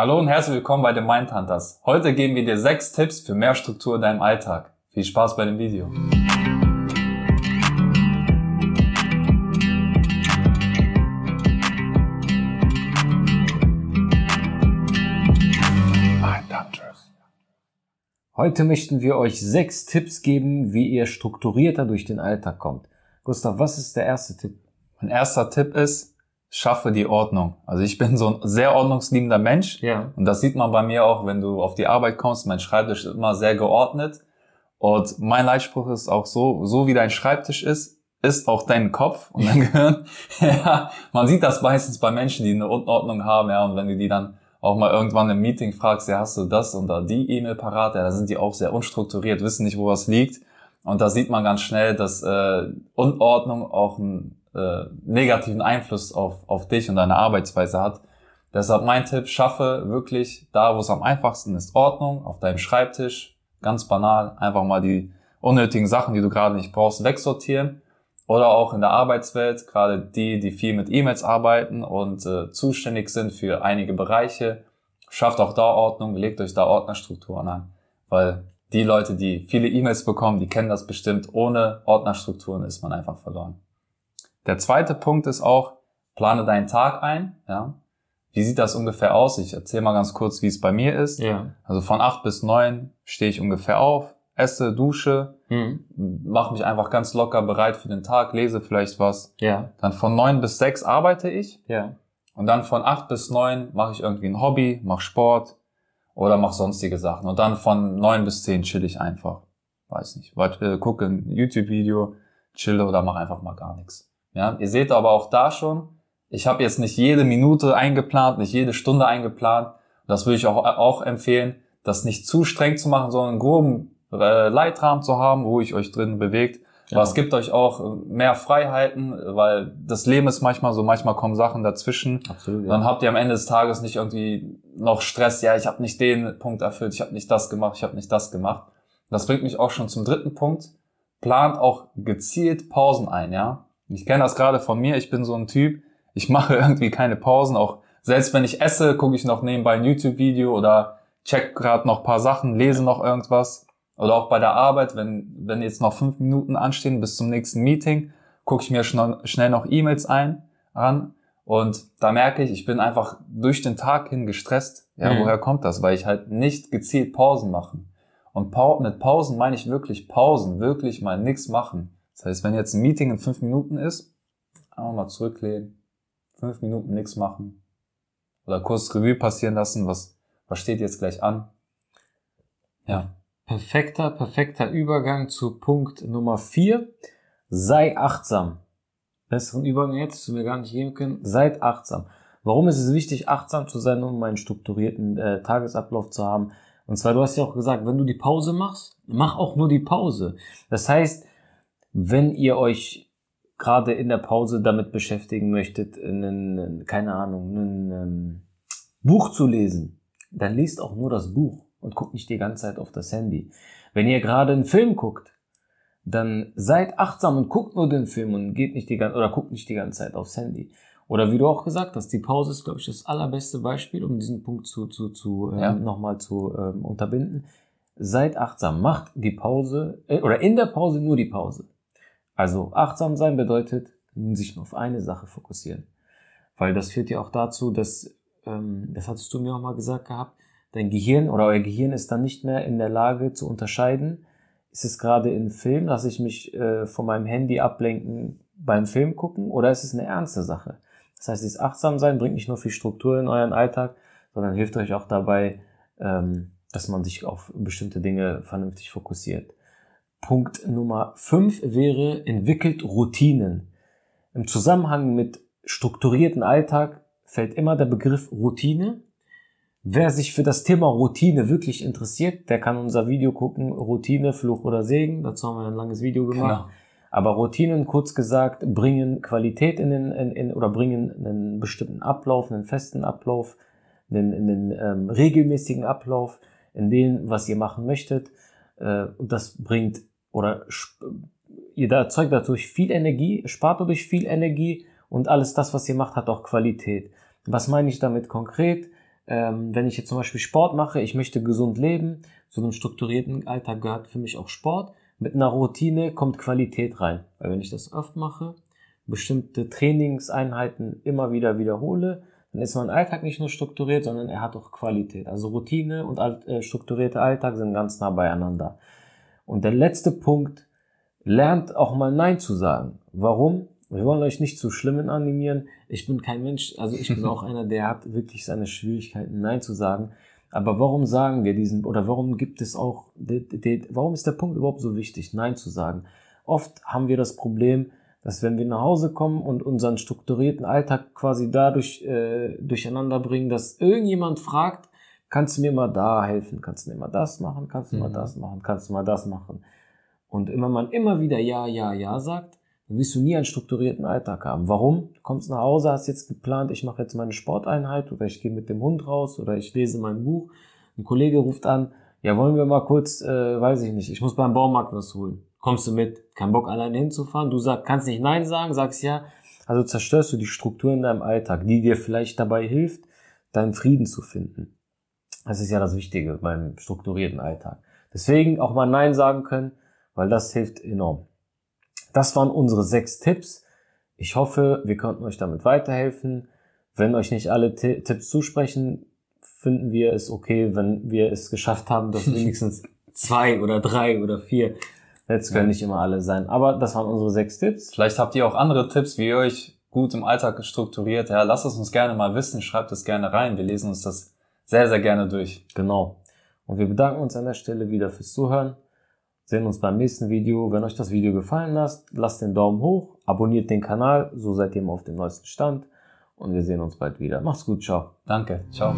Hallo und herzlich willkommen bei den Mindhunters. Heute geben wir dir sechs Tipps für mehr Struktur in deinem Alltag. Viel Spaß bei dem Video. Heute möchten wir euch sechs Tipps geben, wie ihr strukturierter durch den Alltag kommt. Gustav, was ist der erste Tipp? Mein erster Tipp ist, schaffe die Ordnung. Also ich bin so ein sehr ordnungsliebender Mensch. Ja. Und das sieht man bei mir auch, wenn du auf die Arbeit kommst. Mein Schreibtisch ist immer sehr geordnet. Und mein Leitspruch ist auch so, so wie dein Schreibtisch ist, ist auch dein Kopf und dein Gehirn. ja, man sieht das meistens bei Menschen, die eine Unordnung haben, ja, und wenn du die dann auch mal irgendwann im Meeting fragst, ja, hast du das und da die E-Mail parat, ja, da sind die auch sehr unstrukturiert, wissen nicht, wo was liegt. Und da sieht man ganz schnell, dass äh, Unordnung auch einen äh, negativen Einfluss auf, auf dich und deine Arbeitsweise hat. Deshalb mein Tipp, schaffe wirklich da, wo es am einfachsten ist, Ordnung auf deinem Schreibtisch. Ganz banal, einfach mal die unnötigen Sachen, die du gerade nicht brauchst, wegsortieren oder auch in der Arbeitswelt, gerade die, die viel mit E-Mails arbeiten und äh, zuständig sind für einige Bereiche, schafft auch da Ordnung, legt euch da Ordnerstrukturen an. Weil die Leute, die viele E-Mails bekommen, die kennen das bestimmt. Ohne Ordnerstrukturen ist man einfach verloren. Der zweite Punkt ist auch, plane deinen Tag ein. Ja. Wie sieht das ungefähr aus? Ich erzähle mal ganz kurz, wie es bei mir ist. Ja. Also von acht bis neun stehe ich ungefähr auf, esse, dusche, mhm. mache mich einfach ganz locker bereit für den Tag, lese vielleicht was. Ja. Dann von neun bis sechs arbeite ich. Ja. Und dann von acht bis neun mache ich irgendwie ein Hobby, mache Sport oder mache sonstige Sachen. Und dann von neun bis zehn chill ich einfach. Weiß nicht. Äh, gucke ein YouTube-Video, chille oder mache einfach mal gar nichts. Ja, ihr seht aber auch da schon, ich habe jetzt nicht jede Minute eingeplant, nicht jede Stunde eingeplant. Das würde ich auch, auch empfehlen, das nicht zu streng zu machen, sondern einen groben äh, Leitrahmen zu haben, wo ich euch drin bewegt. Ja. Aber es gibt euch auch mehr Freiheiten, weil das Leben ist manchmal so, manchmal kommen Sachen dazwischen. Absolut, ja. Dann habt ihr am Ende des Tages nicht irgendwie noch Stress, ja, ich habe nicht den Punkt erfüllt, ich habe nicht das gemacht, ich habe nicht das gemacht. Das bringt mich auch schon zum dritten Punkt. Plant auch gezielt Pausen ein, ja. Ich kenne das gerade von mir, ich bin so ein Typ, ich mache irgendwie keine Pausen, auch selbst wenn ich esse, gucke ich noch nebenbei ein YouTube-Video oder check gerade noch paar Sachen, lese noch irgendwas. Oder auch bei der Arbeit, wenn, wenn jetzt noch fünf Minuten anstehen bis zum nächsten Meeting, gucke ich mir schnell, noch E-Mails ein, an. Und da merke ich, ich bin einfach durch den Tag hin gestresst. Ja, mhm. woher kommt das? Weil ich halt nicht gezielt Pausen mache. Und mit Pausen meine ich wirklich Pausen, wirklich mal nichts machen. Das heißt, wenn jetzt ein Meeting in fünf Minuten ist, einfach mal zurücklehnen, fünf Minuten nichts machen. Oder kurz Revue passieren lassen, was, was steht jetzt gleich an. Ja. Perfekter, perfekter Übergang zu Punkt Nummer vier. Sei achtsam. Besseren Übergang jetzt, du mir gar nicht geben können. Seid achtsam. Warum ist es wichtig, achtsam zu sein, um einen strukturierten äh, Tagesablauf zu haben? Und zwar, du hast ja auch gesagt, wenn du die Pause machst, mach auch nur die Pause. Das heißt, wenn ihr euch gerade in der Pause damit beschäftigen möchtet, einen, keine Ahnung, ein ähm, Buch zu lesen, dann liest auch nur das Buch und guckt nicht die ganze Zeit auf das Handy. Wenn ihr gerade einen Film guckt, dann seid achtsam und guckt nur den Film und geht nicht die ganze oder guckt nicht die ganze Zeit aufs Handy. Oder wie du auch gesagt hast, die Pause ist, glaube ich, das allerbeste Beispiel, um diesen Punkt zu, zu, zu ja. ähm, nochmal zu ähm, unterbinden. Seid achtsam, macht die Pause äh, oder in der Pause nur die Pause. Also achtsam sein bedeutet, sich nur auf eine Sache fokussieren. Weil das führt ja auch dazu, dass, ähm, das hattest du mir auch mal gesagt gehabt, dein Gehirn oder euer Gehirn ist dann nicht mehr in der Lage zu unterscheiden, ist es gerade in Film, lasse ich mich äh, von meinem Handy ablenken beim Film gucken oder ist es eine ernste Sache? Das heißt, dieses Achtsam-Sein bringt nicht nur viel Struktur in euren Alltag, sondern hilft euch auch dabei, ähm, dass man sich auf bestimmte Dinge vernünftig fokussiert. Punkt Nummer fünf wäre, entwickelt Routinen. Im Zusammenhang mit strukturierten Alltag fällt immer der Begriff Routine Wer sich für das Thema Routine wirklich interessiert, der kann unser Video gucken, Routine, Fluch oder Segen. Dazu haben wir ein langes Video gemacht. Genau. Aber Routinen, kurz gesagt, bringen Qualität in den, in, in, oder bringen einen bestimmten Ablauf, einen festen Ablauf, einen, einen ähm, regelmäßigen Ablauf in dem, was ihr machen möchtet. Äh, und das bringt oder ihr erzeugt dadurch viel Energie, spart dadurch viel Energie und alles das, was ihr macht, hat auch Qualität. Was meine ich damit konkret? ähm, wenn ich jetzt zum Beispiel Sport mache, ich möchte gesund leben, zu einem strukturierten Alltag gehört für mich auch Sport. Mit einer Routine kommt Qualität rein. Weil wenn ich das oft mache, bestimmte Trainingseinheiten immer wieder wiederhole, dann ist mein Alltag nicht nur strukturiert, sondern er hat auch Qualität. Also Routine und äh, strukturierter Alltag sind ganz nah beieinander. Und der letzte Punkt, lernt auch mal Nein zu sagen. Warum? Wir wollen euch nicht zu Schlimmen animieren. Ich bin kein Mensch, also ich bin auch einer, der hat wirklich seine Schwierigkeiten, Nein zu sagen. Aber warum sagen wir diesen, oder warum gibt es auch, warum ist der Punkt überhaupt so wichtig, Nein zu sagen? Oft haben wir das Problem, dass wenn wir nach Hause kommen und unseren strukturierten Alltag quasi dadurch äh, durcheinander bringen, dass irgendjemand fragt, kannst du mir mal da helfen, kannst du mir mal das machen, kannst du mhm. mal das machen, kannst du mal das machen. Und immer man immer wieder ja, ja, ja sagt, dann wirst du nie einen strukturierten Alltag haben. Warum? Du kommst nach Hause, hast jetzt geplant, ich mache jetzt meine Sporteinheit oder ich gehe mit dem Hund raus oder ich lese mein Buch. Ein Kollege ruft an, ja, wollen wir mal kurz, äh, weiß ich nicht, ich muss beim Baumarkt was holen. Kommst du mit? Kein Bock alleine hinzufahren? Du sag, kannst nicht Nein sagen, sagst ja. Also zerstörst du die Struktur in deinem Alltag, die dir vielleicht dabei hilft, deinen Frieden zu finden. Das ist ja das Wichtige beim strukturierten Alltag. Deswegen auch mal Nein sagen können, weil das hilft enorm. Das waren unsere sechs Tipps. Ich hoffe, wir konnten euch damit weiterhelfen. Wenn euch nicht alle T Tipps zusprechen, finden wir es okay, wenn wir es geschafft haben, dass wenigstens zwei oder drei oder vier Jetzt können nicht immer alle sein. Aber das waren unsere sechs Tipps. Vielleicht habt ihr auch andere Tipps, wie ihr euch gut im Alltag strukturiert. Ja, lasst es uns gerne mal wissen. Schreibt es gerne rein. Wir lesen uns das sehr, sehr gerne durch. Genau. Und wir bedanken uns an der Stelle wieder fürs Zuhören sehen uns beim nächsten Video. Wenn euch das Video gefallen hat, lasst den Daumen hoch, abonniert den Kanal, so seid ihr immer auf dem neuesten Stand und wir sehen uns bald wieder. Macht's gut, ciao. Danke, ciao.